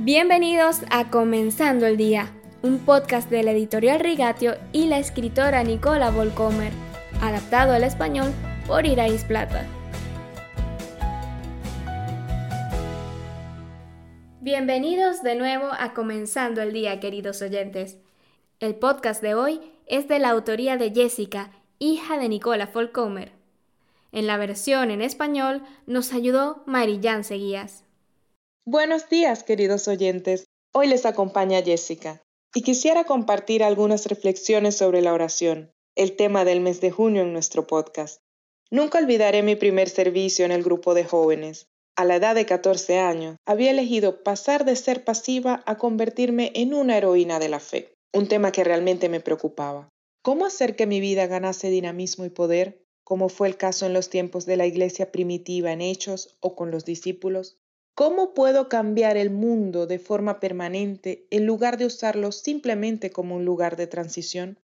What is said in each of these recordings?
Bienvenidos a Comenzando el Día, un podcast de la editorial Rigatio y la escritora Nicola Volcomer, adaptado al español por Irais Plata. Bienvenidos de nuevo a Comenzando el Día, queridos oyentes. El podcast de hoy es de la autoría de Jessica, hija de Nicola Volcomer. En la versión en español nos ayudó Marillán Seguías. Buenos días, queridos oyentes. Hoy les acompaña Jessica y quisiera compartir algunas reflexiones sobre la oración, el tema del mes de junio en nuestro podcast. Nunca olvidaré mi primer servicio en el grupo de jóvenes. A la edad de 14 años, había elegido pasar de ser pasiva a convertirme en una heroína de la fe, un tema que realmente me preocupaba. ¿Cómo hacer que mi vida ganase dinamismo y poder, como fue el caso en los tiempos de la iglesia primitiva en Hechos o con los discípulos? ¿Cómo puedo cambiar el mundo de forma permanente en lugar de usarlo simplemente como un lugar de transición?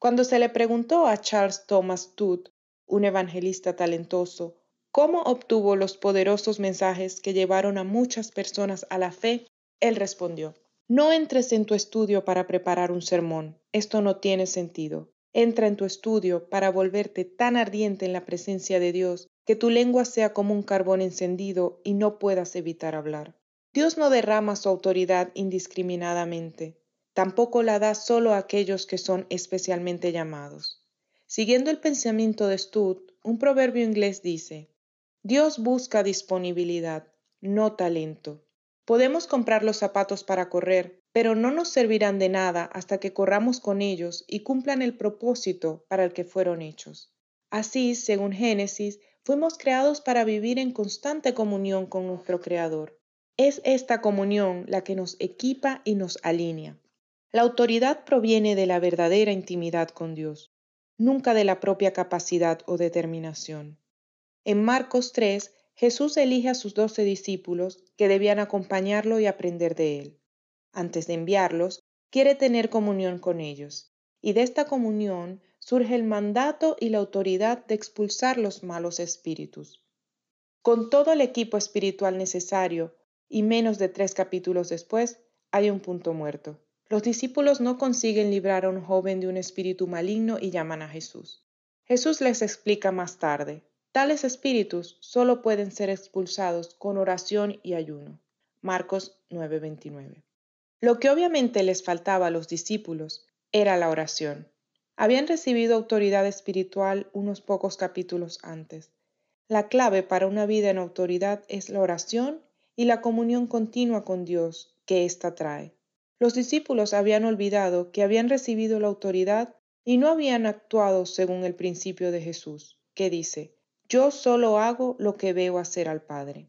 Cuando se le preguntó a Charles Thomas Todd, un evangelista talentoso, cómo obtuvo los poderosos mensajes que llevaron a muchas personas a la fe, él respondió, no entres en tu estudio para preparar un sermón, esto no tiene sentido. Entra en tu estudio para volverte tan ardiente en la presencia de Dios que tu lengua sea como un carbón encendido y no puedas evitar hablar. Dios no derrama su autoridad indiscriminadamente, tampoco la da solo a aquellos que son especialmente llamados. Siguiendo el pensamiento de Stud, un proverbio inglés dice, Dios busca disponibilidad, no talento. Podemos comprar los zapatos para correr, pero no nos servirán de nada hasta que corramos con ellos y cumplan el propósito para el que fueron hechos. Así, según Génesis, Fuimos creados para vivir en constante comunión con nuestro Creador. Es esta comunión la que nos equipa y nos alinea. La autoridad proviene de la verdadera intimidad con Dios, nunca de la propia capacidad o determinación. En Marcos 3, Jesús elige a sus doce discípulos que debían acompañarlo y aprender de él. Antes de enviarlos, quiere tener comunión con ellos, y de esta comunión surge el mandato y la autoridad de expulsar los malos espíritus. Con todo el equipo espiritual necesario, y menos de tres capítulos después, hay un punto muerto. Los discípulos no consiguen librar a un joven de un espíritu maligno y llaman a Jesús. Jesús les explica más tarde, tales espíritus solo pueden ser expulsados con oración y ayuno. Marcos 9:29. Lo que obviamente les faltaba a los discípulos era la oración. Habían recibido autoridad espiritual unos pocos capítulos antes. La clave para una vida en autoridad es la oración y la comunión continua con Dios que ésta trae. Los discípulos habían olvidado que habían recibido la autoridad y no habían actuado según el principio de Jesús, que dice, yo solo hago lo que veo hacer al Padre.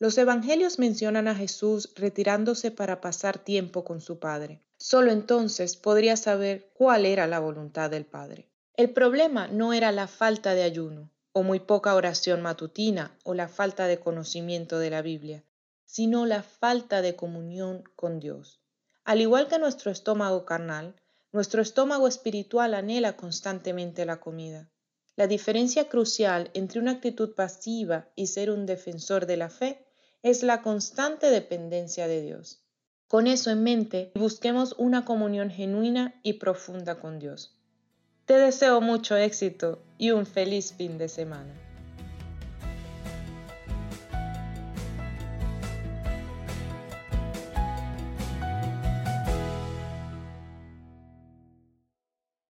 Los evangelios mencionan a Jesús retirándose para pasar tiempo con su Padre. Solo entonces podría saber cuál era la voluntad del Padre. El problema no era la falta de ayuno, o muy poca oración matutina, o la falta de conocimiento de la Biblia, sino la falta de comunión con Dios. Al igual que nuestro estómago carnal, nuestro estómago espiritual anhela constantemente la comida. La diferencia crucial entre una actitud pasiva y ser un defensor de la fe es la constante dependencia de Dios. Con eso en mente, busquemos una comunión genuina y profunda con Dios. Te deseo mucho éxito y un feliz fin de semana.